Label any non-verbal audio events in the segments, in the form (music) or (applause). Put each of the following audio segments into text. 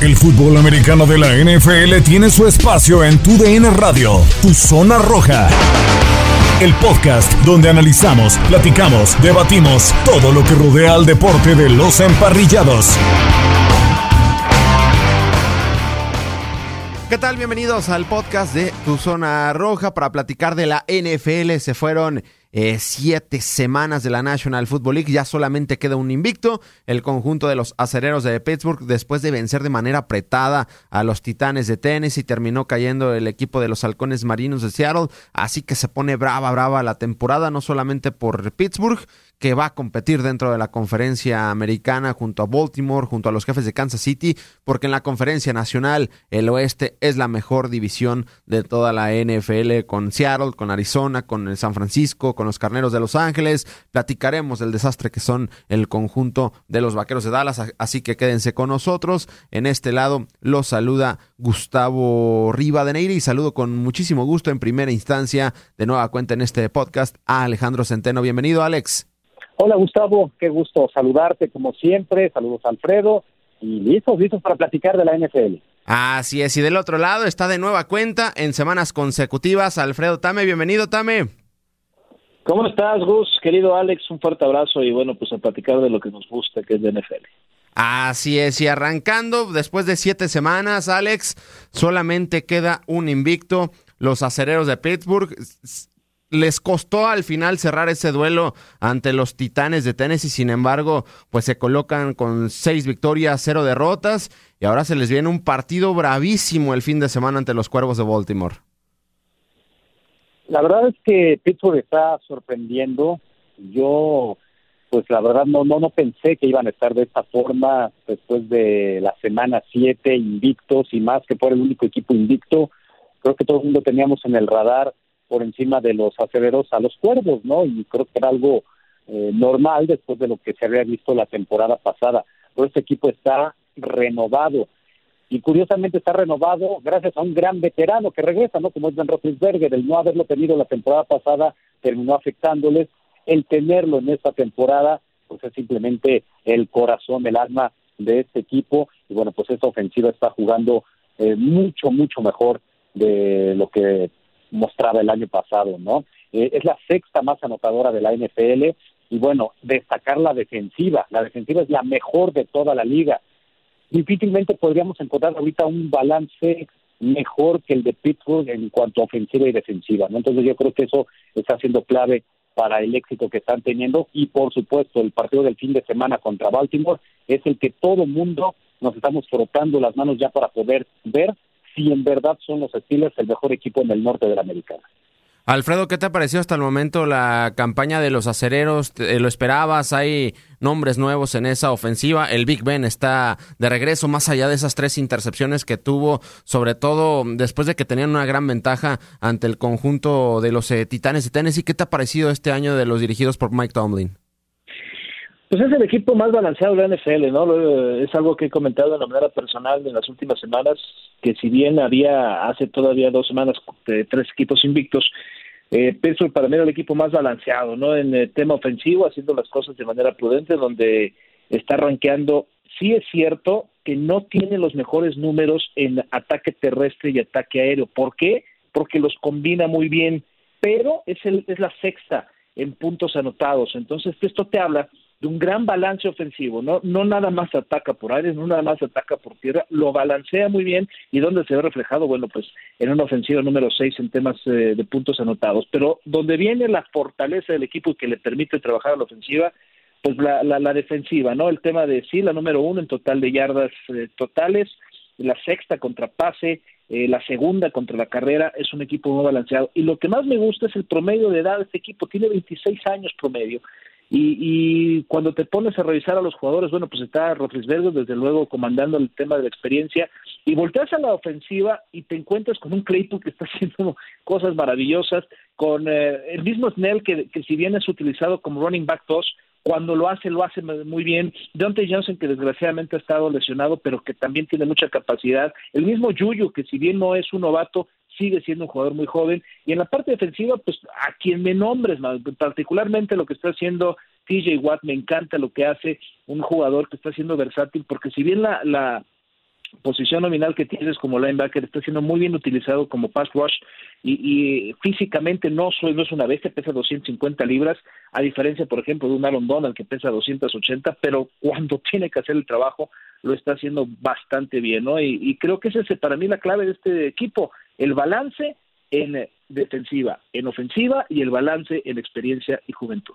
El fútbol americano de la NFL tiene su espacio en Tu DN Radio, Tu Zona Roja. El podcast donde analizamos, platicamos, debatimos todo lo que rodea al deporte de los emparrillados. ¿Qué tal? Bienvenidos al podcast de Tu Zona Roja para platicar de la NFL. Se fueron eh, siete semanas de la National Football League. Ya solamente queda un invicto. El conjunto de los acereros de Pittsburgh, después de vencer de manera apretada a los Titanes de Tennessee, terminó cayendo el equipo de los Halcones Marinos de Seattle. Así que se pone brava, brava la temporada, no solamente por Pittsburgh, que va a competir dentro de la conferencia americana junto a Baltimore, junto a los jefes de Kansas City, porque en la conferencia nacional el oeste es la mejor división de toda la NFL con Seattle, con Arizona, con el San Francisco, con los Carneros de Los Ángeles. Platicaremos del desastre que son el conjunto de los Vaqueros de Dallas, así que quédense con nosotros. En este lado los saluda Gustavo Rivadeneira y saludo con muchísimo gusto en primera instancia de nueva cuenta en este podcast a Alejandro Centeno. Bienvenido, Alex. Hola Gustavo, qué gusto saludarte como siempre. Saludos Alfredo y listos, listos para platicar de la NFL. Así es, y del otro lado está de nueva cuenta en semanas consecutivas Alfredo Tame. Bienvenido, Tame. ¿Cómo estás, Gus? Querido Alex, un fuerte abrazo y bueno, pues a platicar de lo que nos gusta, que es de NFL. Así es, y arrancando después de siete semanas, Alex, solamente queda un invicto. Los acereros de Pittsburgh les costó al final cerrar ese duelo ante los Titanes de Tennessee, sin embargo, pues se colocan con seis victorias, cero derrotas, y ahora se les viene un partido bravísimo el fin de semana ante los Cuervos de Baltimore. La verdad es que Pittsburgh está sorprendiendo. Yo, pues la verdad no, no, no pensé que iban a estar de esta forma después de la semana siete invictos y más que por el único equipo invicto. Creo que todo el mundo teníamos en el radar por encima de los aceleros a los cuervos, ¿no? Y creo que era algo eh, normal después de lo que se había visto la temporada pasada. Pero este equipo está renovado. Y curiosamente está renovado gracias a un gran veterano que regresa, ¿no? Como es Ben Roethlisberger. El no haberlo tenido la temporada pasada terminó afectándoles. El tenerlo en esta temporada, pues es simplemente el corazón, el alma de este equipo. Y bueno, pues esta ofensiva está jugando eh, mucho, mucho mejor de lo que mostraba el año pasado, ¿no? Eh, es la sexta más anotadora de la NFL y bueno, destacar la defensiva. La defensiva es la mejor de toda la liga. Difícilmente podríamos encontrar ahorita un balance mejor que el de Pittsburgh en cuanto a ofensiva y defensiva, ¿no? Entonces yo creo que eso está siendo clave para el éxito que están teniendo y por supuesto el partido del fin de semana contra Baltimore es el que todo mundo nos estamos frotando las manos ya para poder ver si en verdad son los Steelers el mejor equipo en el norte de la Americana. Alfredo, ¿qué te ha parecido hasta el momento la campaña de los acereros? ¿Lo esperabas? ¿Hay nombres nuevos en esa ofensiva? El Big Ben está de regreso, más allá de esas tres intercepciones que tuvo, sobre todo después de que tenían una gran ventaja ante el conjunto de los eh, Titanes de Tennessee. ¿Qué te ha parecido este año de los dirigidos por Mike Tomlin? Pues es el equipo más balanceado de la NFL, ¿no? Es algo que he comentado de manera personal en las últimas semanas, que si bien había hace todavía dos semanas tres equipos invictos, eh, Pittsburgh para mí era el equipo más balanceado, ¿no? En el tema ofensivo, haciendo las cosas de manera prudente, donde está rankeando. Sí es cierto que no tiene los mejores números en ataque terrestre y ataque aéreo. ¿Por qué? Porque los combina muy bien, pero es, el, es la sexta en puntos anotados. Entonces, esto te habla de un gran balance ofensivo, no, no nada más ataca por aire, no nada más ataca por tierra, lo balancea muy bien y donde se ve reflejado, bueno, pues en una ofensiva número 6 en temas eh, de puntos anotados, pero donde viene la fortaleza del equipo y que le permite trabajar a la ofensiva, pues la, la, defensiva, ¿no? El tema de sí, la número uno en total de yardas eh, totales, la sexta contra pase, eh, la segunda contra la carrera, es un equipo muy balanceado. Y lo que más me gusta es el promedio de edad de este equipo, tiene 26 años promedio. Y, y, cuando te pones a revisar a los jugadores, bueno, pues está Rotlisberger, desde luego, comandando el tema de la experiencia, y volteas a la ofensiva y te encuentras con un Claypool que está (laughs) haciendo cosas maravillosas, con eh, el mismo Snell, que, que si bien es utilizado como running back 2, cuando lo hace, lo hace muy bien. Deontay Johnson, que desgraciadamente ha estado lesionado, pero que también tiene mucha capacidad. El mismo Yuyu, que si bien no es un novato, sigue siendo un jugador muy joven. Y en la parte defensiva, pues a quien me nombres, particularmente lo que está haciendo TJ Watt, me encanta lo que hace un jugador que está siendo versátil, porque si bien la, la posición nominal que tienes como linebacker está siendo muy bien utilizado como pass rush y, físicamente no, soy, no es una bestia, pesa 250 libras, a diferencia, por ejemplo, de un Aaron Donald que pesa 280, pero cuando (laughs) tiene que hacer el trabajo lo está haciendo bastante bien, ¿no? Y, y creo que esa es para mí la clave de este equipo, el balance en defensiva, en ofensiva y el balance en experiencia y juventud.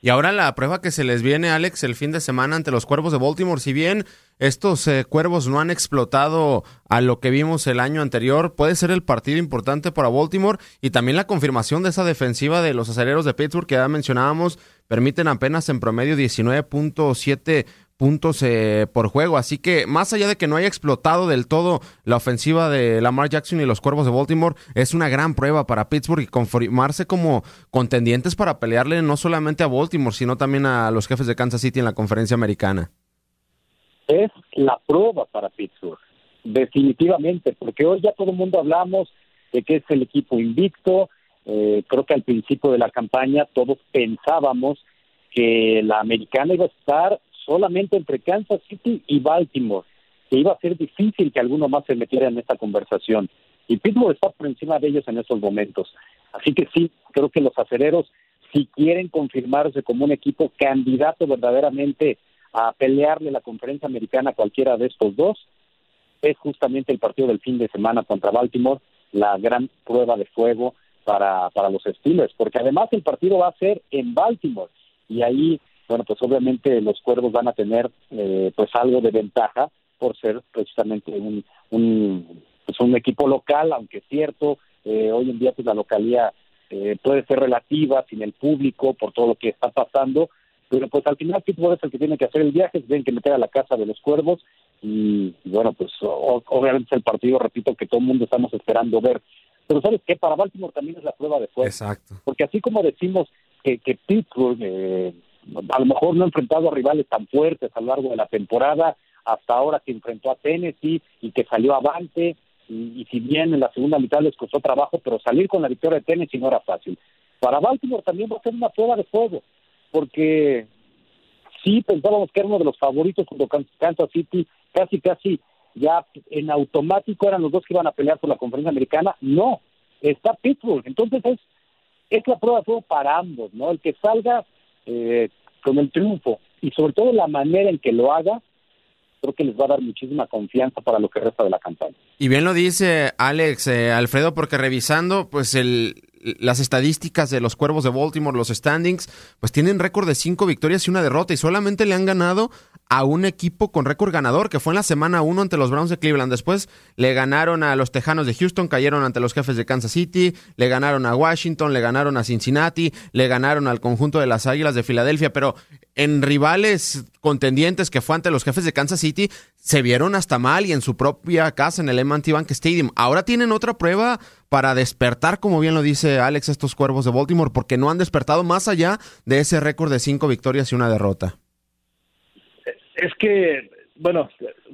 Y ahora la prueba que se les viene, Alex, el fin de semana ante los Cuervos de Baltimore. Si bien estos eh, Cuervos no han explotado a lo que vimos el año anterior, puede ser el partido importante para Baltimore y también la confirmación de esa defensiva de los aceleros de Pittsburgh que ya mencionábamos, permiten apenas en promedio 19.7 puntos eh, por juego. Así que más allá de que no haya explotado del todo la ofensiva de Lamar Jackson y los Cuervos de Baltimore, es una gran prueba para Pittsburgh y confirmarse como contendientes para pelearle no solamente a Baltimore, sino también a los jefes de Kansas City en la conferencia americana. Es la prueba para Pittsburgh, definitivamente, porque hoy ya todo el mundo hablamos de que es el equipo invicto. Eh, creo que al principio de la campaña todos pensábamos que la americana iba a estar solamente entre Kansas City y Baltimore, que iba a ser difícil que alguno más se metiera en esta conversación. Y Pittsburgh está por encima de ellos en estos momentos. Así que sí, creo que los acereros, si quieren confirmarse como un equipo candidato verdaderamente a pelearle la conferencia americana a cualquiera de estos dos, es justamente el partido del fin de semana contra Baltimore, la gran prueba de fuego para, para los Steelers, porque además el partido va a ser en Baltimore y ahí bueno, pues obviamente los cuervos van a tener eh, pues algo de ventaja por ser precisamente un, un, pues un equipo local, aunque es cierto, eh, hoy en día pues la localía eh, puede ser relativa sin el público por todo lo que está pasando, pero pues al final Pittsburgh es el que tiene que hacer el viaje, se tienen que meter a la casa de los cuervos y, bueno, pues obviamente es el partido, repito, que todo el mundo estamos esperando ver. Pero sabes qué, para Baltimore también es la prueba de fuerza. Exacto. Porque así como decimos que, que Pittsburgh eh, a lo mejor no ha enfrentado a rivales tan fuertes a lo largo de la temporada, hasta ahora que enfrentó a Tennessee y que salió avante, y, si bien en la segunda mitad les costó trabajo, pero salir con la victoria de Tennessee no era fácil. Para Baltimore también va a ser una prueba de fuego, porque sí pensábamos que era uno de los favoritos junto con Kansas City, casi casi ya en automático eran los dos que iban a pelear por la conferencia americana, no, está Pittsburgh, entonces es, es la prueba de fuego para ambos, ¿no? El que salga eh, con el triunfo y sobre todo la manera en que lo haga, creo que les va a dar muchísima confianza para lo que resta de la campaña. Y bien lo dice Alex, eh, Alfredo, porque revisando, pues el, las estadísticas de los Cuervos de Baltimore, los standings, pues tienen récord de cinco victorias y una derrota y solamente le han ganado a un equipo con récord ganador, que fue en la semana 1 ante los Browns de Cleveland. Después le ganaron a los Tejanos de Houston, cayeron ante los jefes de Kansas City, le ganaron a Washington, le ganaron a Cincinnati, le ganaron al conjunto de las Águilas de Filadelfia, pero en rivales contendientes que fue ante los jefes de Kansas City, se vieron hasta mal y en su propia casa en el M&T Bank Stadium. Ahora tienen otra prueba para despertar, como bien lo dice Alex, estos cuervos de Baltimore, porque no han despertado más allá de ese récord de cinco victorias y una derrota. Es que, bueno,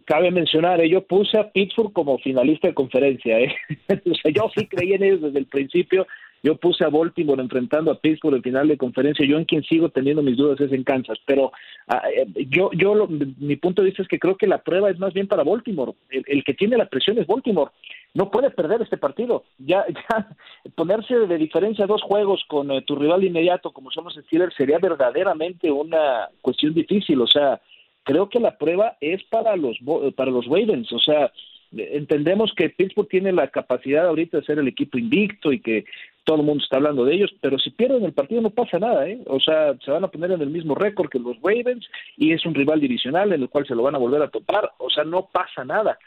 cabe mencionar, eh, yo puse a Pittsburgh como finalista de conferencia. ¿eh? (laughs) yo sí creí en ellos desde el principio. Yo puse a Baltimore enfrentando a Pittsburgh en final de conferencia. Yo en quien sigo teniendo mis dudas es en Kansas. Pero eh, yo, yo mi punto de vista es que creo que la prueba es más bien para Baltimore. El, que tiene la presión es Baltimore. No puede perder este partido. Ya, (laughs) ya ponerse de diferencia dos juegos con eh, tu rival inmediato como somos Steelers sería verdaderamente una cuestión difícil. O sea, creo que la prueba es para los para los Ravens, o sea, entendemos que Pittsburgh tiene la capacidad ahorita de ser el equipo invicto y que todo el mundo está hablando de ellos, pero si pierden el partido no pasa nada, ¿eh? O sea, se van a poner en el mismo récord que los Ravens y es un rival divisional en el cual se lo van a volver a topar, o sea, no pasa nada.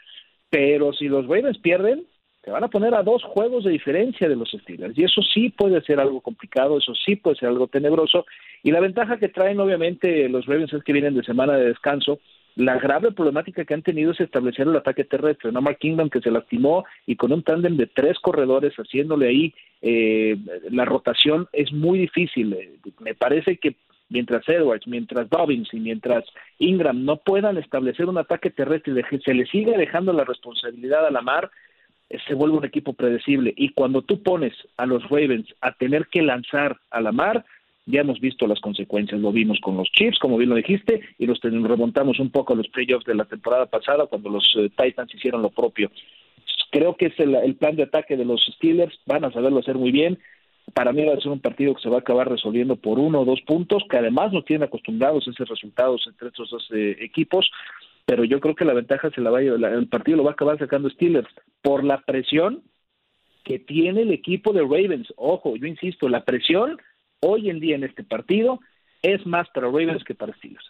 Pero si los Ravens pierden, se van a poner a dos juegos de diferencia de los Steelers y eso sí puede ser algo complicado, eso sí puede ser algo tenebroso y la ventaja que traen obviamente los Ravens es que vienen de semana de descanso, la grave problemática que han tenido es establecer el ataque terrestre, ¿no? Mark Kingdom que se lastimó y con un tándem de tres corredores haciéndole ahí eh, la rotación es muy difícil. Me parece que mientras Edwards, mientras Dobbins y mientras Ingram no puedan establecer un ataque terrestre y se le siga dejando la responsabilidad a la mar, eh, se vuelve un equipo predecible. Y cuando tú pones a los Ravens a tener que lanzar a la mar, ya hemos visto las consecuencias, lo vimos con los Chiefs, como bien lo dijiste, y los remontamos un poco a los playoffs de la temporada pasada cuando los eh, Titans hicieron lo propio. Creo que es el, plan de ataque de los Steelers, van a saberlo hacer muy bien. Para mí va a ser un partido que se va a acabar resolviendo por uno o dos puntos, que además no tienen acostumbrados a esos resultados entre estos dos eh, equipos, pero yo creo que la ventaja se la va a, el partido lo va a acabar sacando Steelers por la presión que tiene el equipo de Ravens. Ojo, yo insisto, la presión hoy en día en este partido es más para Ravens que para Steelers.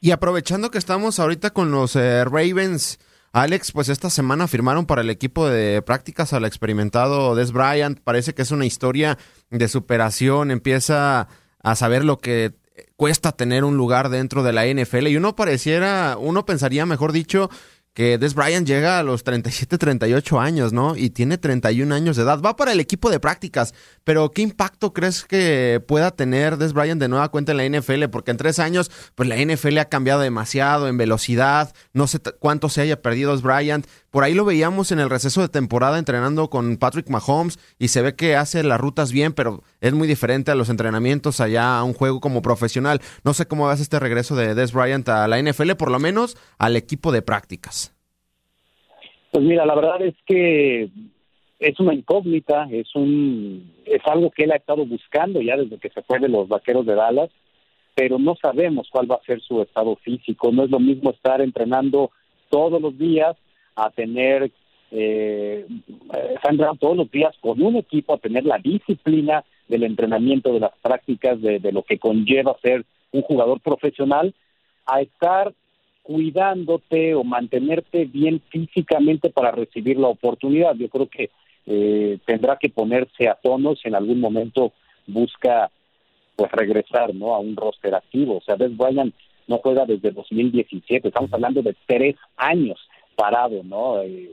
Y aprovechando que estamos ahorita con los eh, Ravens, Alex, pues esta semana firmaron para el equipo de prácticas al experimentado Des Bryant. Parece que es una historia de superación, empieza a saber lo que cuesta tener un lugar dentro de la NFL y uno pareciera, uno pensaría, mejor dicho, que Des Bryant llega a los 37, 38 años, ¿no? Y tiene 31 años de edad. Va para el equipo de prácticas, pero ¿qué impacto crees que pueda tener Des Bryant de nueva cuenta en la NFL? Porque en tres años, pues la NFL ha cambiado demasiado en velocidad. No sé cuánto se haya perdido Des Bryant. Por ahí lo veíamos en el receso de temporada entrenando con Patrick Mahomes y se ve que hace las rutas bien, pero es muy diferente a los entrenamientos allá a un juego como profesional. No sé cómo ves este regreso de Des Bryant a la NFL, por lo menos al equipo de prácticas. Pues mira, la verdad es que es una incógnita, es un es algo que él ha estado buscando ya desde que se fue de los Vaqueros de Dallas, pero no sabemos cuál va a ser su estado físico. No es lo mismo estar entrenando todos los días a tener eh, entrenando todos los días con un equipo, a tener la disciplina del entrenamiento, de las prácticas, de, de lo que conlleva ser un jugador profesional, a estar cuidándote o mantenerte bien físicamente para recibir la oportunidad. Yo creo que eh, tendrá que ponerse a tono si en algún momento busca pues regresar no a un roster activo. O sea, Des Bryant no juega desde 2017, estamos hablando de tres años parado, ¿no? Eh,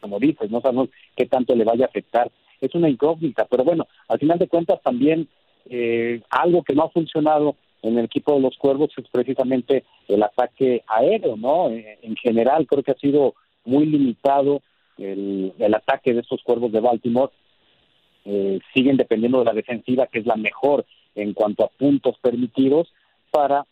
como dices, no sabemos qué tanto le vaya a afectar. Es una incógnita, pero bueno, al final de cuentas también eh, algo que no ha funcionado en el equipo de los Cuervos es precisamente el ataque aéreo, ¿no? Eh, en general creo que ha sido muy limitado el, ataque de estos Cuervos de Baltimore. Eh, siguen dependiendo de la defensiva, que es la mejor en cuanto a puntos permitidos, para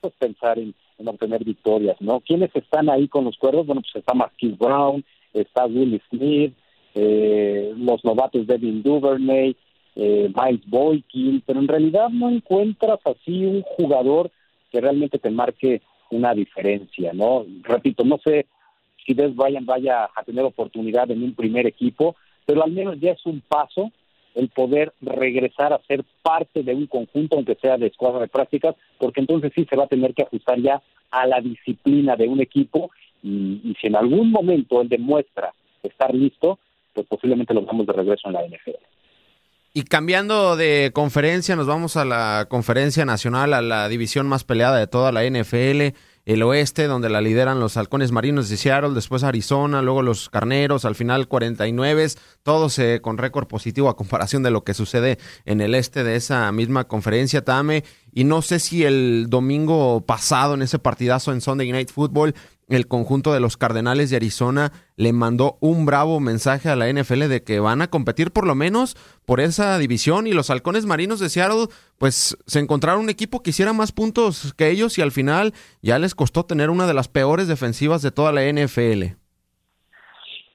pues, pensar en, obtener victorias, ¿no? ¿Quiénes están ahí con los Cuervos? Bueno, pues está Marquis Brown, está Willie Smith, eh, los novatos Devin Duvernay, eh, Miles Boykin, pero en realidad no encuentras así un jugador que realmente te marque una diferencia, ¿no? Repito, no sé si Des Bryant vaya a tener oportunidad en un primer equipo, pero al menos ya es un paso el poder regresar a ser parte de un conjunto, aunque sea de escuadra de prácticas, porque entonces sí se va a tener que ajustar ya a la disciplina de un equipo y, si en algún momento él demuestra estar listo, pues posiblemente lo vamos de regreso en la NFL. Y cambiando de conferencia, nos vamos a la conferencia nacional, a la división más peleada de toda la NFL. El oeste, donde la lideran los halcones marinos de Seattle, después Arizona, luego los carneros, al final 49, todos eh, con récord positivo a comparación de lo que sucede en el este de esa misma conferencia, Tame. Y no sé si el domingo pasado, en ese partidazo en Sunday Night Football, el conjunto de los Cardenales de Arizona le mandó un bravo mensaje a la NFL de que van a competir por lo menos por esa división y los halcones marinos de Seattle pues se encontraron un equipo que hiciera más puntos que ellos y al final ya les costó tener una de las peores defensivas de toda la NFL.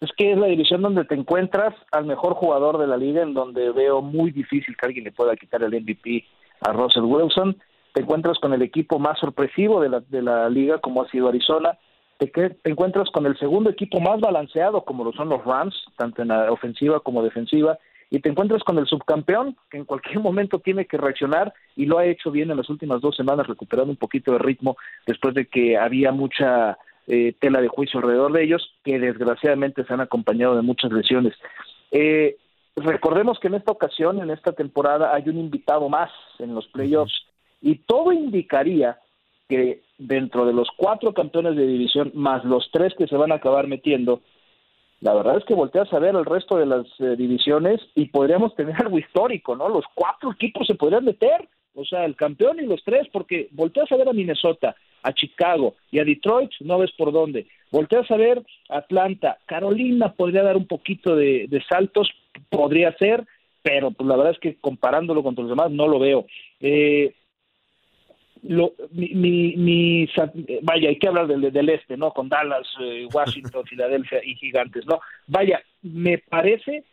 Es que es la división donde te encuentras al mejor jugador de la liga, en donde veo muy difícil que alguien le pueda quitar el MVP a Russell Wilson. Te encuentras con el equipo más sorpresivo de la, de la liga, como ha sido Arizona te, te encuentras con el segundo equipo más balanceado, como lo son los Rams, tanto en la ofensiva como defensiva, y te encuentras con el subcampeón, que en cualquier (laughs) momento tiene que reaccionar, y lo ha hecho bien en las últimas dos semanas, recuperando un poquito de ritmo después de que había mucha eh, tela de juicio alrededor de ellos, que desgraciadamente se han acompañado de muchas lesiones. Eh, recordemos que en esta ocasión, en esta temporada, hay un invitado más en los playoffs, y todo indicaría que dentro de los cuatro campeones de división, más los tres que se van a acabar metiendo, la verdad es que volteas a ver el resto de las eh, divisiones y podríamos tener algo histórico, ¿no? Los cuatro equipos se podrían meter, o sea, el campeón y los tres, porque volteas a ver a Minnesota, a Chicago y a Detroit, no ves por dónde. Volteas a ver Atlanta, Carolina podría dar un poquito de, de saltos, podría ser, pero pues la verdad es que comparándolo con los demás no lo veo. Eh, lo, mi, mi, vaya, hay que hablar del, del este, ¿no? Con Dallas, eh, Washington, (laughs) Filadelfia y Gigantes, ¿no? Vaya, me parece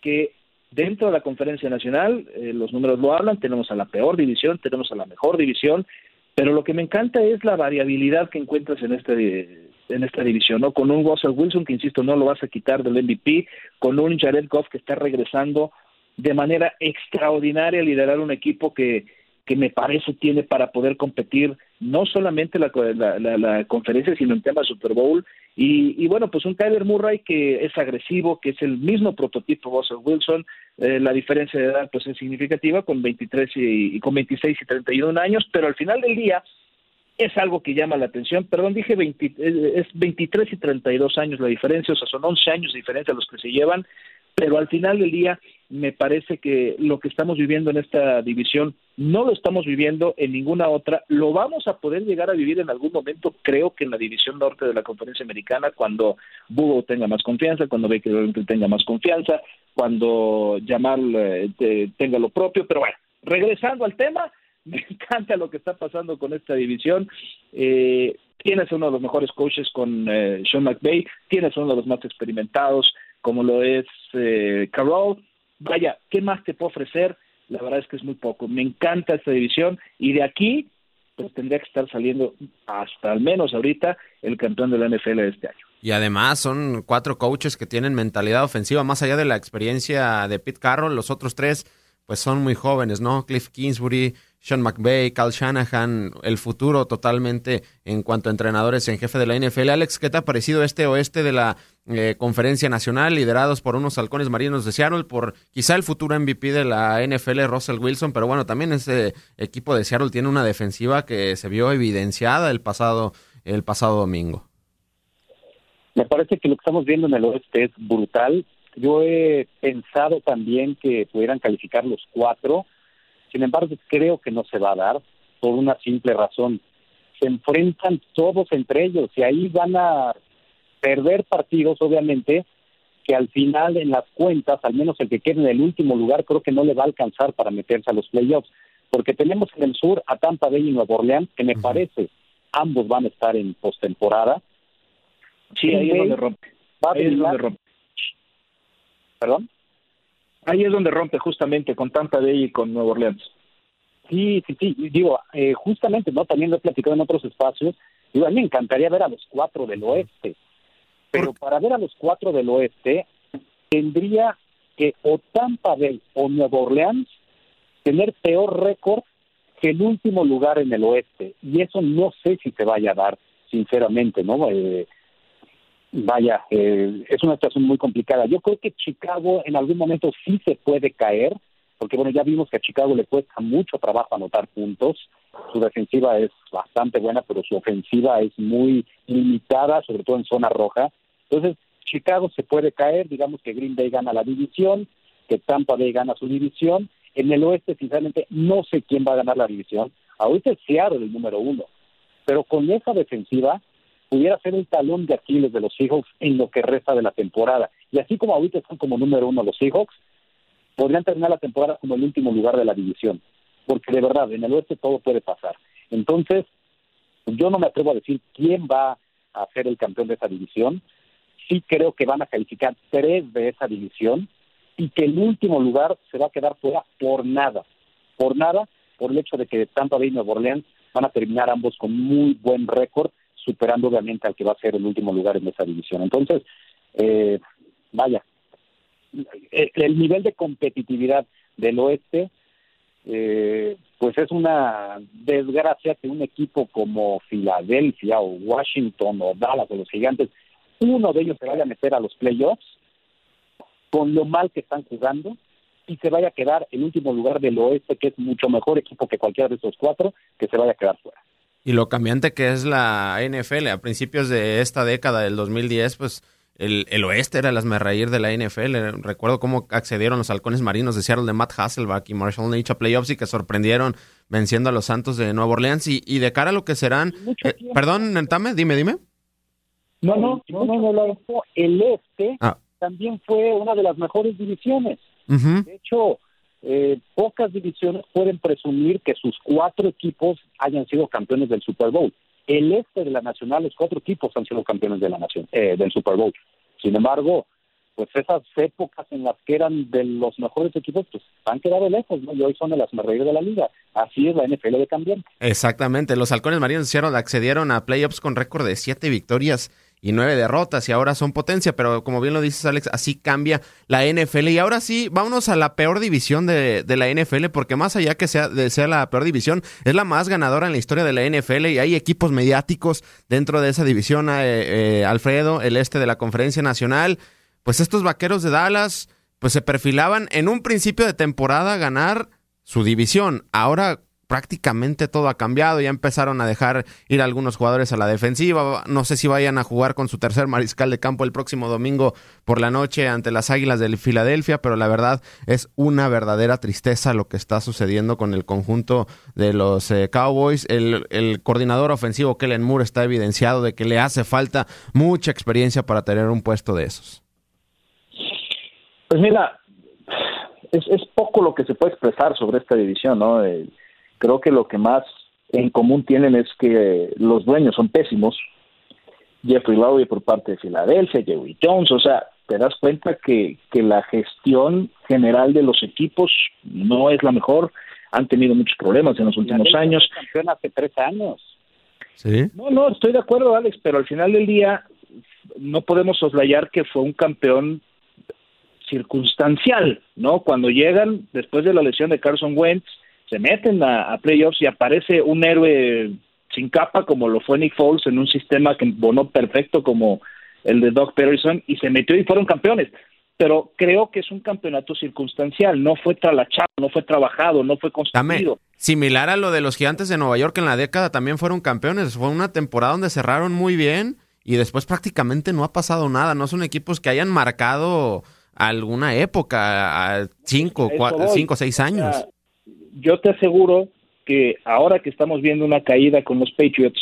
que dentro de la conferencia nacional, eh, los números lo hablan, tenemos a la peor división, tenemos a la mejor división, pero lo que me encanta es la variabilidad que encuentras en este en esta división, ¿no? Con un Russell Wilson que insisto no lo vas a quitar del MVP, con un Jared Goff que está regresando de manera extraordinaria a liderar un equipo que que me parece tiene para poder competir no solamente la, la, conferencia, sino en tema Super Bowl. Y, bueno, pues un Kyler Murray que es agresivo, que es el mismo prototipo Russell Wilson. Eh, la diferencia de edad pues es significativa con 23 y, con 26 y 31 años, pero al final del día es algo que llama la atención. Perdón, dije 20, eh, es 23 y 32 años la diferencia, o sea, son 11 años de diferencia los que se llevan, pero al final del día me parece que lo que estamos viviendo en esta división no lo estamos viviendo en ninguna otra, lo vamos a poder llegar a vivir en algún momento, creo que en la división norte de la conferencia americana, cuando Bugo tenga más confianza, cuando Baker tenga más confianza, cuando Jamal eh, tenga lo propio, pero bueno, regresando al tema, (laughs) me encanta lo que está pasando con esta división. Eh, tienes uno de los mejores coaches con eh, Sean McVay, tienes uno de los más experimentados, como lo es eh, Carroll. Vaya, ¿qué más te puedo ofrecer? La verdad es que es muy poco. Me encanta esta división y de aquí pues tendría que estar saliendo hasta al menos ahorita el campeón de la NFL de este año. Y además son cuatro coaches que tienen mentalidad ofensiva, más allá de la experiencia de Pete Carroll, los otros tres pues son muy jóvenes, ¿no? Cliff Kingsbury, sean McVay, Cal Shanahan, el futuro totalmente en cuanto a entrenadores en jefe de la NFL. Alex, ¿qué te ha parecido este oeste de la eh, conferencia nacional, liderados por unos halcones marinos de Seattle, por quizá el futuro MVP de la NFL, Russell Wilson, pero bueno, también ese equipo de Seattle tiene una defensiva que se vio evidenciada el pasado, el pasado domingo. Me parece que lo que estamos viendo en el oeste es brutal. Yo he pensado también que pudieran calificar los cuatro sin embargo, creo que no se va a dar por una simple razón. Se enfrentan todos entre ellos y ahí van a perder partidos, obviamente, que al final en las cuentas, al menos el que quede en el último lugar, creo que no le va a alcanzar para meterse a los playoffs. Porque tenemos en el sur a Tampa Bay y Nueva Orleans, que me parece ambos van a estar en postemporada. Sí, ahí es donde rompe. Ahí es donde rompe. ¿Perdón? Ahí es donde rompe justamente con Tampa Bay y con Nueva Orleans. Sí, sí, sí. Digo, eh, justamente, ¿no? También lo he platicado en otros espacios. Digo, a mí me encantaría ver a los cuatro del oeste. Pero para ver a los cuatro del oeste, tendría que o Tampa Bay o Nueva Orleans tener peor récord que el último lugar en el oeste. Y eso no sé si se vaya a dar, sinceramente, ¿no? Eh, vaya, eh, es una situación muy complicada. Yo creo que Chicago en algún momento sí se puede caer, porque bueno, ya vimos que a Chicago le cuesta mucho trabajo anotar puntos, su defensiva es bastante buena, pero su ofensiva es muy limitada, sobre todo en zona roja. Entonces, Chicago se puede caer, digamos que Green Bay gana la división, que Tampa Bay gana su división. En el oeste, sinceramente, no sé quién va a ganar la división. Ahorita es Seattle el número uno, pero con esa defensiva pudiera ser el talón de Aquiles de los Seahawks en lo que resta de la temporada. Y así como ahorita están como número uno los Seahawks, podrían terminar la temporada como el último lugar de la división. Porque de verdad, en el oeste todo puede pasar. Entonces, yo no me atrevo a decir quién va a ser el campeón de esa división. Sí creo que van a calificar tres de esa división y que el último lugar se va a quedar fuera por nada. Por nada, por el hecho de que Tampa Bay y Nueva Orleans van a terminar ambos con muy buen récord, superando obviamente al que va a ser el último lugar en esa división. Entonces, eh, vaya, el nivel de competitividad del oeste, eh, pues es una desgracia que un equipo como Filadelfia o Washington o Dallas o los gigantes, uno de ellos se vaya a meter a los playoffs con lo mal que están jugando y se vaya a quedar en último lugar del oeste, que es mucho mejor equipo que cualquiera de esos cuatro, que se vaya a quedar fuera. Y lo cambiante que es la NFL a principios de esta década del 2010, pues el, oeste era el asmerreír de la NFL. Recuerdo cómo accedieron los halcones marinos de Seattle de Matt Hasselback y Marshall Lynch a playoffs y que sorprendieron venciendo a los Santos de Nueva Orleans. Y, de cara a lo que serán. Eh, perdón, Tame, dime, dime. No, no, no, no, no, El este ah. también fue una de las mejores divisiones. De hecho, eh, pocas divisiones pueden presumir que sus cuatro equipos hayan sido campeones del Super Bowl el este de la Nacional, los cuatro equipos han sido campeones de la nación, eh, del Super Bowl. Sin embargo, pues esas épocas en las que eran de los mejores equipos, pues han quedado lejos, ¿no? Y hoy son de las mejores de la liga. Así es la NFL de cambiante. Exactamente. Los halcones marinos accedieron a playoffs con récord de siete victorias y nueve derrotas y ahora son potencia, pero como bien lo dices Alex, así cambia la NFL y ahora sí, vámonos a la peor división de, la NFL porque más allá que sea, de, sea la peor división, es la más ganadora en la historia de la NFL y hay equipos mediáticos dentro de esa división, eh, eh, Alfredo, el este de la conferencia nacional, pues estos vaqueros de Dallas pues se perfilaban en un principio de temporada ganar su división, ahora prácticamente todo ha cambiado, ya empezaron a dejar ir algunos jugadores a la defensiva, no sé si vayan a jugar con su tercer mariscal de campo el próximo domingo por la noche ante las Águilas de Filadelfia, pero la verdad es una verdadera tristeza lo que está sucediendo con el conjunto de los eh, Cowboys. El, el coordinador ofensivo Kellen Moore está evidenciado de que le hace falta mucha experiencia para tener un puesto de esos. Pues mira, es, es poco lo que se puede expresar sobre esta división, ¿no? Creo que lo que más en común tienen es que los dueños son pésimos. Jeffrey Lowe por parte de Filadelfia, Jerry Jones, o sea, te das cuenta que, que la gestión general de los equipos no es la mejor, han tenido muchos problemas en los últimos años. Campeón hace tres años. ¿Sí? No, no, estoy de acuerdo, Alex, pero al final del día no podemos soslayar que fue un campeón circunstancial, ¿no? Cuando llegan, después de la lesión de Carson Wentz, se meten a, playoffs y aparece un héroe sin capa como lo fue Nick Foles en un sistema que bonó perfecto como el de Doug Peterson y se metió y fueron campeones. Pero creo que es un campeonato circunstancial, no fue tralachado, no fue trabajado, no fue construido. similar a lo de los gigantes de Nueva York en la década también fueron campeones. Fue una temporada donde cerraron muy bien y después prácticamente no ha pasado nada. No son equipos que hayan marcado alguna época, a cinco, cuatro, cinco, seis años yo te aseguro que ahora que estamos viendo una caída con los Patriots,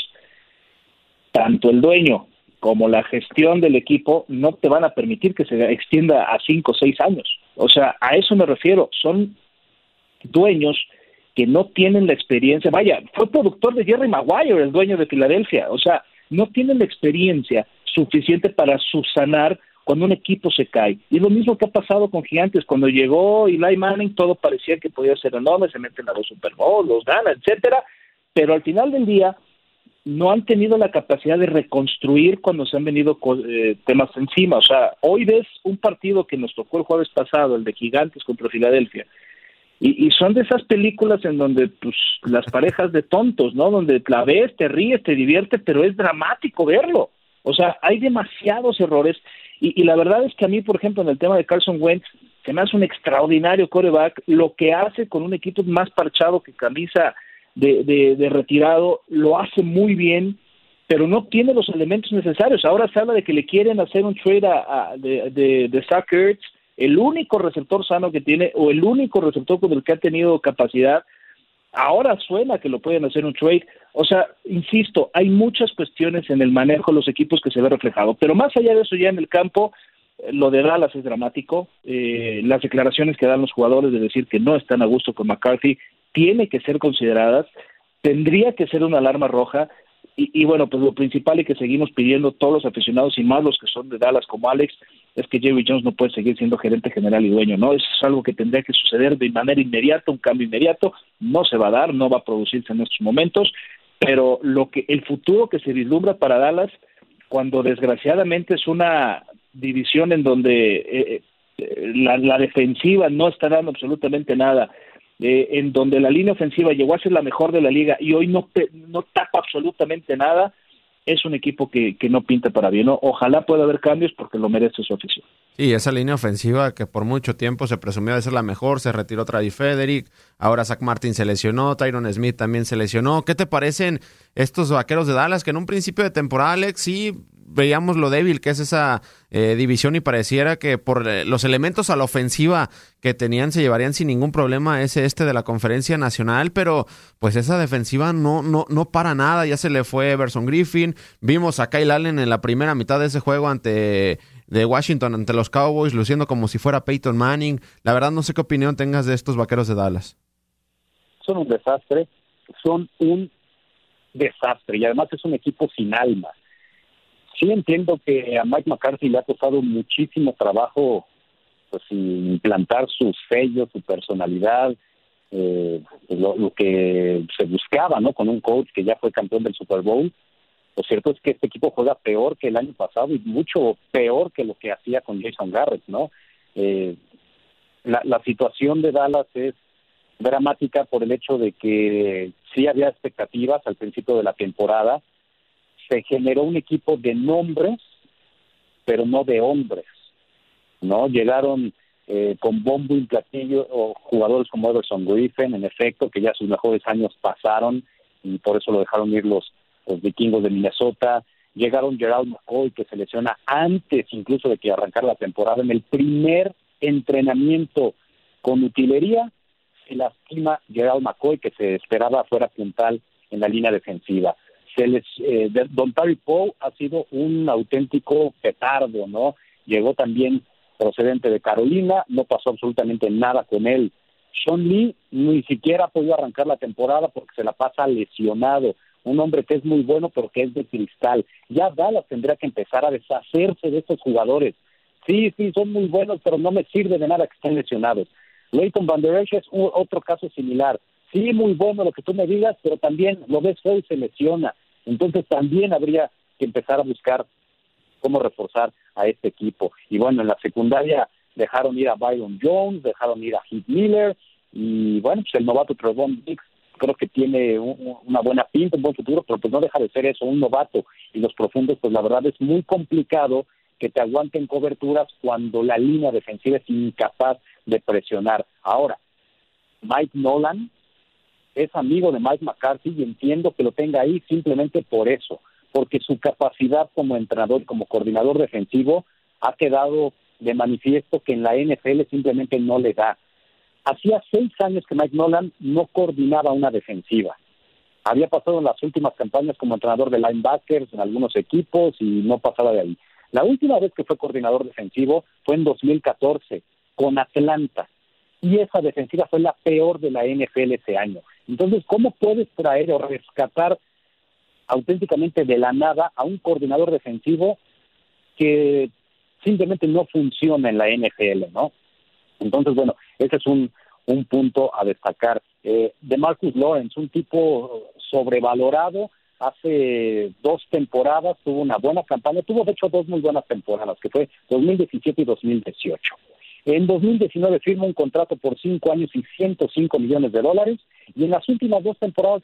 tanto el dueño como la gestión del equipo no te van a permitir que se extienda a cinco o seis años. O sea, a eso me refiero. Son dueños que no tienen la experiencia. Vaya, fue productor de Jerry Maguire, el dueño de Filadelfia. O sea, no tienen la experiencia suficiente para subsanar cuando un equipo se cae. Y lo mismo que ha pasado con Gigantes. Cuando llegó Eli Manning, todo parecía que podía ser enorme, se meten a los Super Bowl, los gana, etcétera, pero al final del día no han tenido la capacidad de reconstruir cuando se han venido eh, temas encima. O sea, hoy ves un partido que nos tocó el jueves pasado, el de Gigantes contra Filadelfia, y, y, son de esas películas en donde pues las parejas de tontos, ¿no? Donde la ves, te ríes, te divierte, pero es dramático verlo. O sea, hay demasiados errores y, la verdad es que a mí, por ejemplo, en el tema de Carson Wentz, se me hace un extraordinario coreback. Lo que hace con un equipo más parchado que camisa de, de, retirado, lo hace muy bien, pero no tiene los elementos necesarios. Ahora se habla de que le quieren hacer un trade a, de, de, de Zach Ertz, el único receptor sano que tiene o el único receptor con el que ha tenido capacidad. Ahora suena que lo pueden hacer un trade. O sea, insisto, hay muchas cuestiones en el manejo de los equipos que se ve reflejado. Pero más allá de eso, ya en el campo, eh, lo de Dallas es dramático. Eh, las declaraciones que dan los jugadores de decir que no están a gusto con McCarthy tiene que ser consideradas. Tendría que ser una alarma roja. Y, bueno, pues lo principal y que seguimos pidiendo todos los aficionados y más los que son de Dallas como Alex es que Jerry Jones no puede seguir siendo gerente general y dueño, ¿no? Eso es algo que tendría que suceder de manera inmediata, un cambio inmediato, no se va a dar, no va a producirse en estos momentos, pero lo que el futuro que se vislumbra para Dallas cuando desgraciadamente es una división en donde eh, eh, la, defensiva no está dando absolutamente nada, eh, en donde la línea ofensiva llegó a ser la mejor de la liga y hoy no, no tapa absolutamente nada, es un equipo que, que no pinta para bien. Ojalá pueda haber cambios porque lo merece su afición. Sí, esa línea ofensiva que por mucho tiempo se presumía de ser la mejor, se retiró Travis Frederick, ahora Zach Martin se lesionó, Tyron Smith también se lesionó. ¿Qué te parecen estos vaqueros de Dallas que en un principio de temporada, Alex, sí veíamos lo débil que es esa eh, división y pareciera que por eh, los elementos a la ofensiva que tenían se llevarían sin ningún problema ese este de la conferencia nacional, pero pues esa defensiva no, no, no para nada, ya se le fue Everson Griffin, vimos a Kyle Allen en la primera mitad de ese juego ante de Washington ante los Cowboys luciendo como si fuera Peyton Manning, la verdad no sé qué opinión tengas de estos vaqueros de Dallas. Son un desastre, son un desastre y además es un equipo sin alma sí entiendo que a Mike McCarthy le ha costado muchísimo trabajo pues implantar su sello, su personalidad, eh, lo, que se buscaba, ¿no? Con un coach que ya fue campeón del Super Bowl. Lo cierto es que este equipo juega peor que el año pasado y mucho peor que lo que hacía con Jason Garrett, ¿no? Eh, la, situación de Dallas es dramática por el hecho de que sí había expectativas al principio de la temporada, se generó un equipo de nombres, pero no de hombres, ¿no? Llegaron eh, con bombo y platillo o jugadores como Everson Griffin, en efecto, que ya sus mejores años pasaron y por eso lo dejaron ir los, los vikingos de Minnesota. Llegaron Gerald McCoy, que se lesiona antes incluso de que arrancara la temporada. En el primer entrenamiento con utilería, se lastima Gerald McCoy, que se esperaba fuera puntal en la línea defensiva les, eh, Don Terry Poe ha sido un auténtico petardo, ¿no? Llegó también procedente de Carolina, no pasó absolutamente nada con él. Sean Lee ni siquiera ha podido arrancar la temporada porque se la pasa lesionado. Un hombre que es muy bueno, pero que es de cristal. Ya Dallas tendría que empezar a deshacerse de estos jugadores. Sí, sí, son muy buenos, pero no me sirve de nada que estén lesionados. Leighton Van Der Esch es otro caso similar. Sí, muy bueno lo que tú me digas, pero también lo ves hoy se lesiona. Entonces también habría que empezar a buscar cómo reforzar a este equipo. Y bueno, en la secundaria dejaron ir a Byron Jones, dejaron ir a Heath Miller y bueno, pues el novato Trevon Diggs creo que tiene una buena pinta, un buen futuro, pero pues no deja de ser eso, un novato. Y los profundos, pues la verdad es muy complicado que te aguanten coberturas cuando la línea defensiva es incapaz de presionar. Ahora, Mike Nolan es amigo de Mike McCarthy y entiendo que lo tenga ahí simplemente por eso, porque su capacidad como entrenador, como coordinador defensivo, ha quedado de manifiesto que en la NFL simplemente no le da. Hacía seis años que Mike Nolan no coordinaba una defensiva. Había pasado en las últimas campañas como entrenador de linebackers en algunos equipos y no pasaba de ahí. La última vez que fue coordinador defensivo fue en 2014 con Atlanta y esa defensiva fue la peor de la NFL ese año. Entonces, ¿cómo puedes traer o rescatar auténticamente de la nada a un coordinador defensivo que simplemente no funciona en la NFL, ¿no? Entonces, bueno, ese es un, un punto a destacar. Eh, de Marcus Lawrence, un tipo sobrevalorado, hace dos temporadas tuvo una buena campaña, tuvo de hecho dos muy buenas temporadas, que fue 2017 y 2018. En 2019 firma un contrato por cinco años y 105 millones de dólares y en las últimas dos temporadas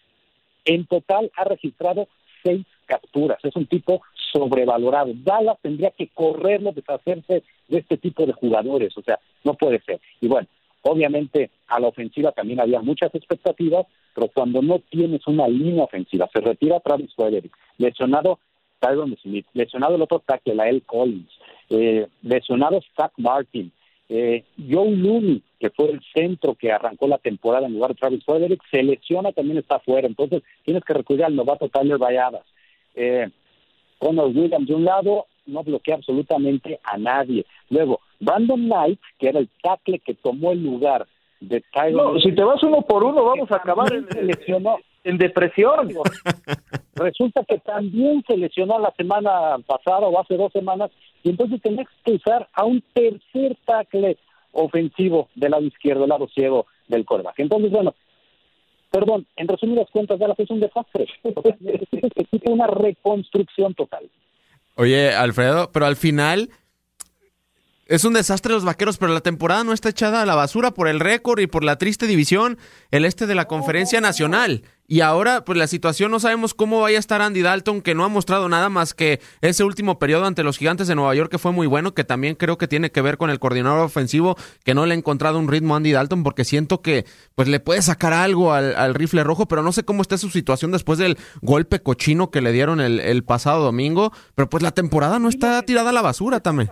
en total ha registrado seis capturas. Es un tipo sobrevalorado. Dallas tendría que correrlo, deshacerse de este tipo de jugadores, o sea, no puede ser. Y bueno, obviamente a la ofensiva también había muchas expectativas, pero cuando no tienes una línea ofensiva, se retira Travis Frederick, lesionado Tyron Smith, lesionado el otro tackle, Lael Collins, eh, lesionado Zach Martin, eh, Joe Looney, que fue el centro que arrancó la temporada en lugar de Travis Frederick, se lesiona, también está fuera. Entonces tienes que recurrir al novato Tyler Valladas. Eh, Connor Williams de un lado, no bloquea absolutamente a nadie. Luego, Brandon Knight, que era el tackle que tomó el lugar de Tyler. No, si te vas uno por uno, vamos a acabar en, en depresión. (laughs) Resulta que también se lesionó la semana pasada o hace dos semanas y entonces tenés que usar a un tercer tackle ofensivo del lado izquierdo, del lado ciego del coreback. Entonces, bueno, perdón, en resumidas cuentas, Dallas es un desastre. (laughs) Necesita una reconstrucción total. Oye, Alfredo, pero al final es un desastre los vaqueros, pero la temporada no está echada a la basura por el récord y por la triste división, el este de la conferencia nacional. Y ahora, pues la situación no sabemos cómo vaya a estar Andy Dalton, que no ha mostrado nada más que ese último periodo ante los gigantes de Nueva York, que fue muy bueno, que también creo que tiene que ver con el coordinador ofensivo, que no le ha encontrado un ritmo a Andy Dalton, porque siento que pues le puede sacar algo al, rifle rojo, pero no sé cómo está su situación después del golpe cochino que le dieron el, el pasado domingo. Pero pues la temporada no está tirada a la basura también.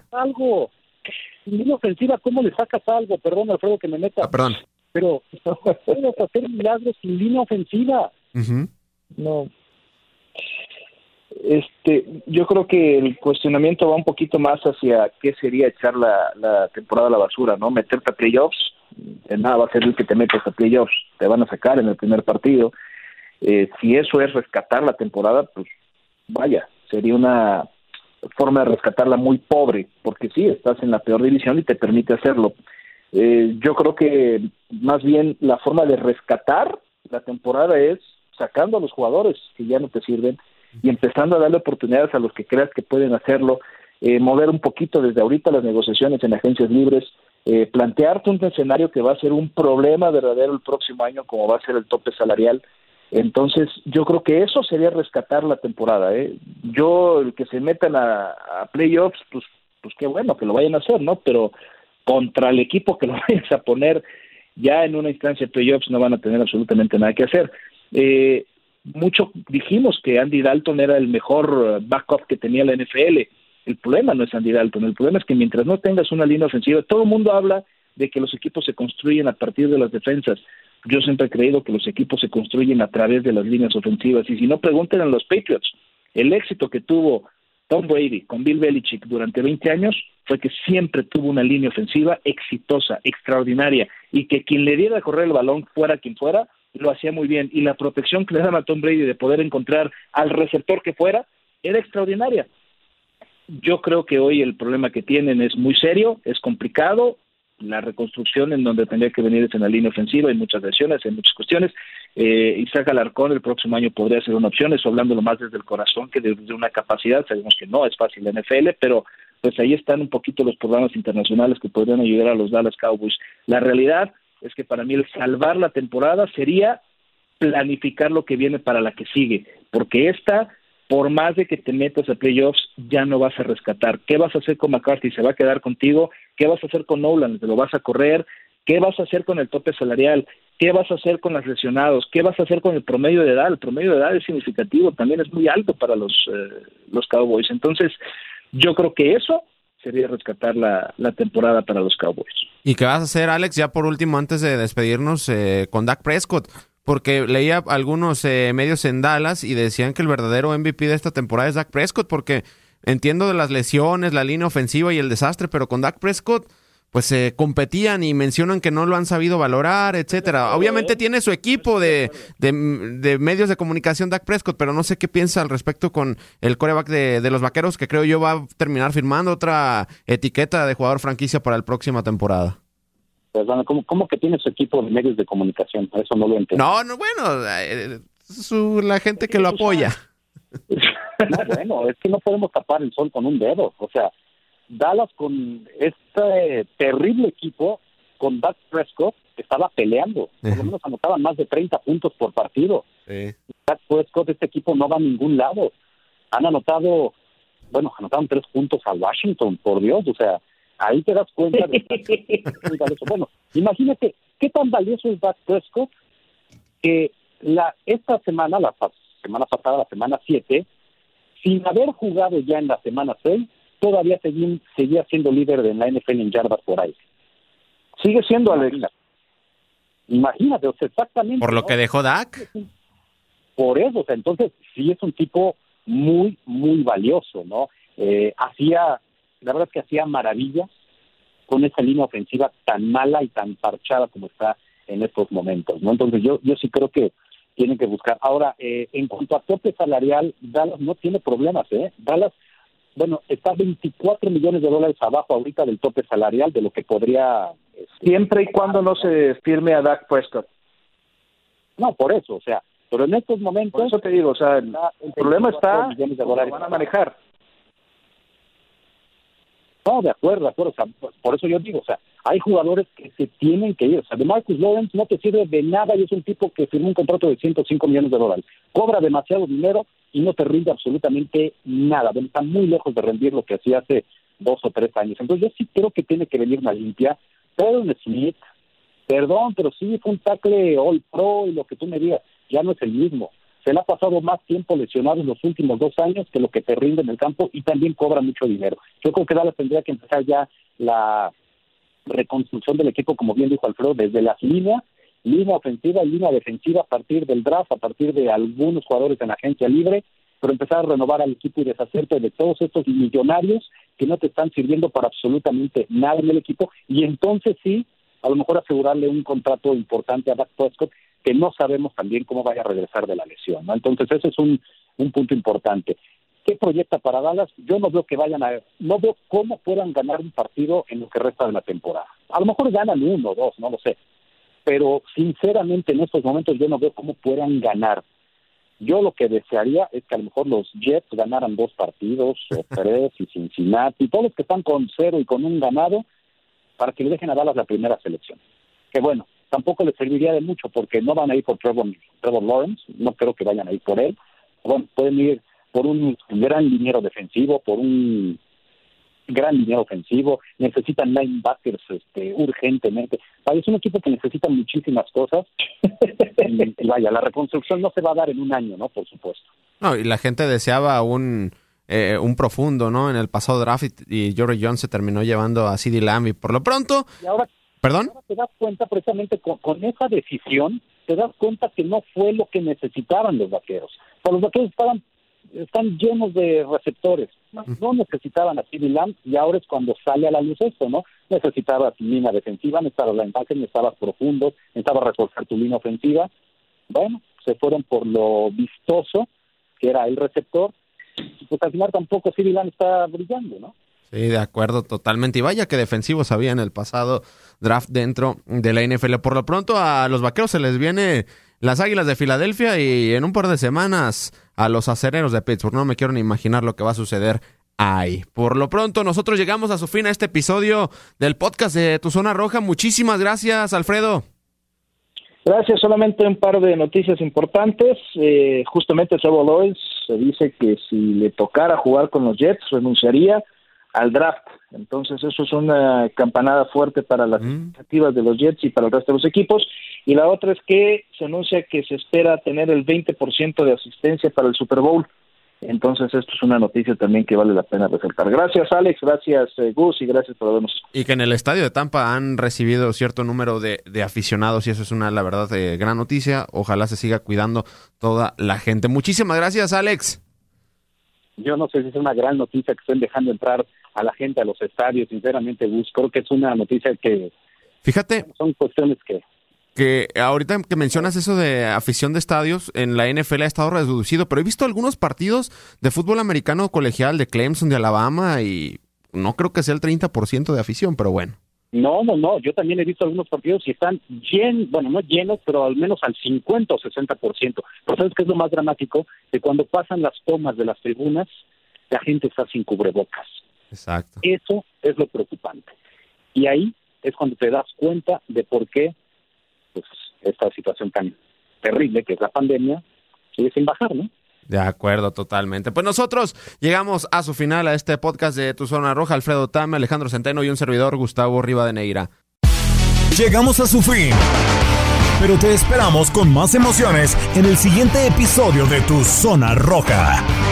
Línea ofensiva, ¿cómo le sacas algo? Perdón, Alfredo, que me meta. Ah, perdón. Pero (laughs) puedes hacer milagros sin línea ofensiva. No. Este, yo creo que el cuestionamiento va un poquito más hacia qué sería echar la, la temporada a la basura, ¿no? Meterte a playoffs, nada va a ser el que te metas a playoffs, te van a sacar en el primer partido. Eh, si eso es rescatar la temporada, pues vaya, sería una forma de rescatarla muy pobre, porque sí, estás en la peor división y te permite hacerlo. Eh, yo creo que más bien la forma de rescatar la temporada es sacando a los jugadores que ya no te sirven y empezando a darle oportunidades a los que creas que pueden hacerlo, eh, mover un poquito desde ahorita las negociaciones en agencias libres, eh, plantearte un escenario que va a ser un problema verdadero el próximo año, como va a ser el tope salarial, entonces, yo creo que eso sería rescatar la temporada. ¿eh? Yo, el que se metan a, playoffs, pues, pues qué bueno que lo vayan a hacer, ¿no? Pero contra el equipo que lo (laughs) vayas a poner ya en una instancia de playoffs no van a tener absolutamente nada que hacer. Eh, mucho dijimos que Andy Dalton era el mejor backup que tenía la NFL. El problema no es Andy Dalton, el problema es que mientras no tengas una línea ofensiva, todo el mundo habla de que los equipos se construyen a partir de las defensas. Yo siempre he creído que los equipos se construyen a través de las líneas ofensivas. Y si no, pregunten a los Patriots. El éxito que tuvo Tom Brady con Bill Belichick durante 20 años fue que siempre tuvo una línea ofensiva exitosa, extraordinaria, y que quien le diera a correr el balón, fuera quien fuera, lo hacía muy bien. Y la protección que le daba a Tom Brady de poder encontrar al receptor que fuera era extraordinaria. Yo creo que hoy el problema que tienen es muy serio, es complicado, la reconstrucción en donde tendría que venir es en la línea ofensiva, hay muchas lesiones, hay muchas cuestiones. Eh, Isaac Alarcón el próximo año podría ser una opción, eso hablándolo más desde el corazón que desde una capacidad, sabemos que no es fácil la NFL, pero pues ahí están un poquito los programas internacionales que podrían ayudar a los Dallas Cowboys. La realidad es que para mí el salvar la temporada sería planificar lo que viene para la que sigue, porque esta por más de que te metas a playoffs, ya no vas a rescatar. ¿Qué vas a hacer con McCarthy? ¿Se va a quedar contigo? ¿Qué vas a hacer con Nolan? ¿Te lo vas a correr? ¿Qué vas a hacer con el tope salarial? ¿Qué vas a hacer con los lesionados? ¿Qué vas a hacer con el promedio de edad? El promedio de edad es significativo, también es muy alto para los, eh, Cowboys. Entonces, yo creo que eso sería rescatar la, la, temporada para los Cowboys. ¿Y qué vas a hacer, Alex, ya por último, antes de despedirnos eh, con Dak Prescott? porque leía algunos eh, medios en Dallas y decían que el verdadero MVP de esta temporada es Dak Prescott, porque entiendo de las lesiones, la línea ofensiva y el desastre, pero con Dak Prescott pues se eh, competían y mencionan que no lo han sabido valorar, etcétera. Obviamente tiene su equipo de, de, medios de comunicación Dak Prescott, pero no sé qué piensa al respecto con el coreback de, de, los vaqueros, que creo yo va a terminar firmando otra etiqueta de jugador franquicia para la próxima temporada. Perdón, ¿cómo, que tiene su equipo de medios de comunicación? Eso no lo entiendo. No, no, bueno, eh, su, la gente que lo apoya. No, bueno, es que no podemos tapar el sol con un dedo. O sea, Dallas con este terrible equipo, con Dak Prescott, estaba peleando. Por lo (laughs) menos anotaban más de 30 puntos por partido. Sí. Dak Prescott, este equipo no va a ningún lado. Han anotado bueno, anotaron tres puntos a Washington, por Dios, o sea, ahí te das cuenta de (laughs) Bueno, imagínate qué tan valioso es Dak Prescott que la esta semana, la semana pasada, la semana 7, sin haber jugado ya en la semana 6, todavía seguía, seguía siendo líder de la NFL en yardas por ahí. Sigue siendo Alex. Imagínate, o sea, exactamente. Por lo que dejó Dak. Por eso, o sea, entonces sí es un tipo muy, muy valioso, ¿no? Eh, hacía, la verdad es que hacía maravillas con esa línea ofensiva tan mala y tan parchada como está en estos momentos, ¿no? Entonces yo, yo sí creo que tienen que buscar. Ahora, eh, en cuanto a tope salarial, Dallas no tiene problemas, ¿eh? Dallas, bueno, está 24 millones de dólares abajo ahorita del tope salarial de lo que podría... Este, Siempre y cuando no se firme a Dak Prescott. No, por eso, o sea, pero en estos momentos... Por eso te digo, o sea, el, problema está... Millones de dólares van a manejar. No, de acuerdo, de acuerdo. por eso yo digo, o sea, hay jugadores que se tienen que ir. O sea, de Marcus Lawrence no te sirve de nada y es un tipo que firmó un contrato de 105 millones de dólares. Cobra demasiado dinero y no te rinde absolutamente nada. Está muy lejos de rendir lo que hacía hace dos o tres años. Entonces yo sí creo que tiene que venir una limpia. Pero Smith, perdón, pero sí fue un tackle all pro y lo que tú me digas, ya no es el mismo se le ha pasado más tiempo lesionado en los últimos dos años que lo que te rinde en el campo y también cobra mucho dinero. Yo creo que Dallas tendría que empezar ya la reconstrucción del equipo, como bien dijo Alfredo, desde las líneas, línea ofensiva y línea defensiva a partir del draft, a partir de algunos jugadores en agencia libre, pero empezar a renovar al equipo y deshacerte de todos estos millonarios que no te están sirviendo para absolutamente nada en el equipo y entonces sí, a lo mejor asegurarle un contrato importante a Dak Prescott que no sabemos también cómo vaya a regresar de la lesión. ¿no? Entonces, ese es un, un punto importante. ¿Qué proyecta para Dallas? Yo no veo que vayan a... No veo cómo puedan ganar un partido en lo que resta de la temporada. A lo mejor ganan uno o dos, no lo sé. Pero sinceramente en estos momentos yo no veo cómo puedan ganar. Yo lo que desearía es que a lo mejor los Jets ganaran dos partidos, o (laughs) tres, y Cincinnati, todos los que están con cero y con un ganado, para que le dejen a Dallas la primera selección. Que bueno, tampoco les serviría de mucho porque no van a ir por Trevor, Lawrence, no creo que vayan a ir por él. Bueno, pueden ir por un gran dinero defensivo, por un gran dinero ofensivo, necesitan linebackers este, urgentemente. es un equipo que necesita muchísimas cosas. (laughs) y, vaya, la reconstrucción no se va a dar en un año, ¿no? Por supuesto. No, y la gente deseaba un, eh, un profundo, ¿no? En el pasado draft y George Jones se terminó llevando a CeeDee Lamb y por lo pronto... Y ahora ¿Perdón? te das cuenta precisamente con, esa decisión, te das cuenta que no fue lo que necesitaban los vaqueros. O los vaqueros estaban están llenos de receptores. No necesitaban a Civil Lamb y ahora es cuando sale a la luz esto, ¿no? Necesitabas línea defensiva, necesitabas la necesitabas profundo, necesitabas reforzar tu línea ofensiva. Bueno, se fueron por lo vistoso que era el receptor. Pues al final tampoco Civil Lamb está brillando, ¿no? Sí, de acuerdo, totalmente. Y vaya que defensivos había en el pasado draft dentro de la NFL. Por lo pronto a los vaqueros se les viene las Águilas de Filadelfia y en un par de semanas a los acereros de Pittsburgh. No me quiero ni imaginar lo que va a suceder ahí. Por lo pronto, nosotros llegamos a su fin a este episodio del podcast de Tu Zona Roja. Muchísimas gracias, Alfredo. Gracias, solamente un par de noticias importantes. Eh, justamente Trevor Lawrence se dice que si le tocara jugar con los Jets renunciaría al draft. Entonces eso es una campanada fuerte para las expectativas de los Jets y para el resto de los equipos. Y la otra es que se anuncia que se espera tener el 20% de asistencia para el Super Bowl. Entonces esto es una noticia también que vale la pena resaltar. Gracias Alex, gracias eh, Gus y gracias por habernos Y que en el estadio de Tampa han recibido cierto número de, aficionados y eso es una, la verdad, eh, gran noticia. Ojalá se siga cuidando toda la gente. Muchísimas gracias Alex. Yo no sé si es una gran noticia que estén dejando entrar a la gente a los estadios, sinceramente, Gus. Creo que es una noticia que... Fíjate. Son cuestiones que... Que ahorita que mencionas eso de afición de estadios, en la NFL ha estado reducido, pero he visto algunos partidos de fútbol americano colegial de Clemson, de Alabama, y no creo que sea el 30% de afición, pero bueno. No, no, no. Yo también he visto algunos partidos y están llenos, bueno, no llenos, pero al menos al 50 o 60%. Pero ¿sabes qué es lo más dramático? Que cuando pasan las tomas de las tribunas, la gente está sin cubrebocas. Exacto. Eso es lo preocupante. Y ahí es cuando te das cuenta de por qué pues, esta situación tan terrible que es la pandemia sigue sin bajar, ¿no? De acuerdo, totalmente. Pues nosotros llegamos a su final a este podcast de Tu Zona Roja. Alfredo Tame, Alejandro Centeno y un servidor, Gustavo Rivadeneira. Llegamos a su fin. Pero te esperamos con más emociones en el siguiente episodio de Tu Zona Roja.